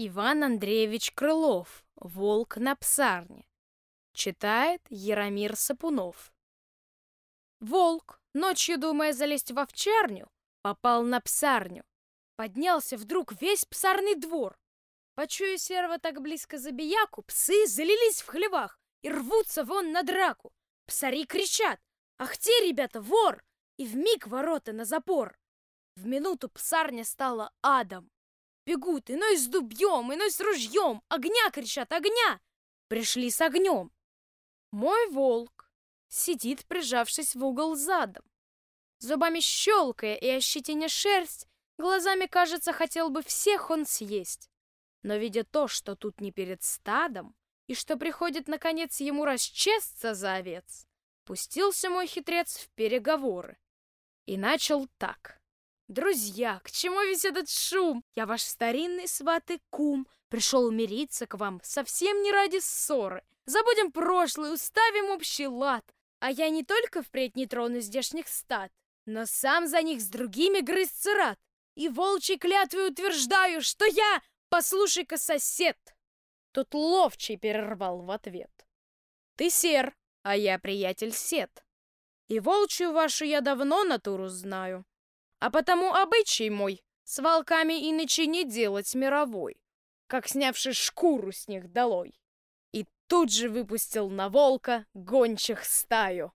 Иван Андреевич Крылов «Волк на псарне». Читает Яромир Сапунов. Волк, ночью думая залезть в овчарню, попал на псарню. Поднялся вдруг весь псарный двор. Почуя серого так близко забияку, псы залились в хлевах и рвутся вон на драку. Псари кричат «Ах те, ребята, вор!» И вмиг ворота на запор. В минуту псарня стала адом. Бегут иной с дубьем, иной с ружьем, огня кричат, огня! Пришли с огнем. Мой волк сидит, прижавшись в угол задом. Зубами щелкая и ощетиня шерсть, глазами, кажется, хотел бы всех он съесть. Но видя то, что тут не перед стадом, и что приходит, наконец, ему расчесться за овец, пустился мой хитрец в переговоры и начал так. «Друзья, к чему весь этот шум? Я ваш старинный сват кум. Пришел мириться к вам совсем не ради ссоры. Забудем прошлое, уставим общий лад. А я не только впредь не трону здешних стад, но сам за них с другими грызться рад. И волчьей клятвой утверждаю, что я, послушай-ка, сосед!» Тут ловчий перервал в ответ. «Ты сер, а я приятель сет. И волчью вашу я давно натуру знаю. А потому обычай мой с волками иначе не делать мировой, как снявши шкуру с них долой. И тут же выпустил на волка гончих стаю.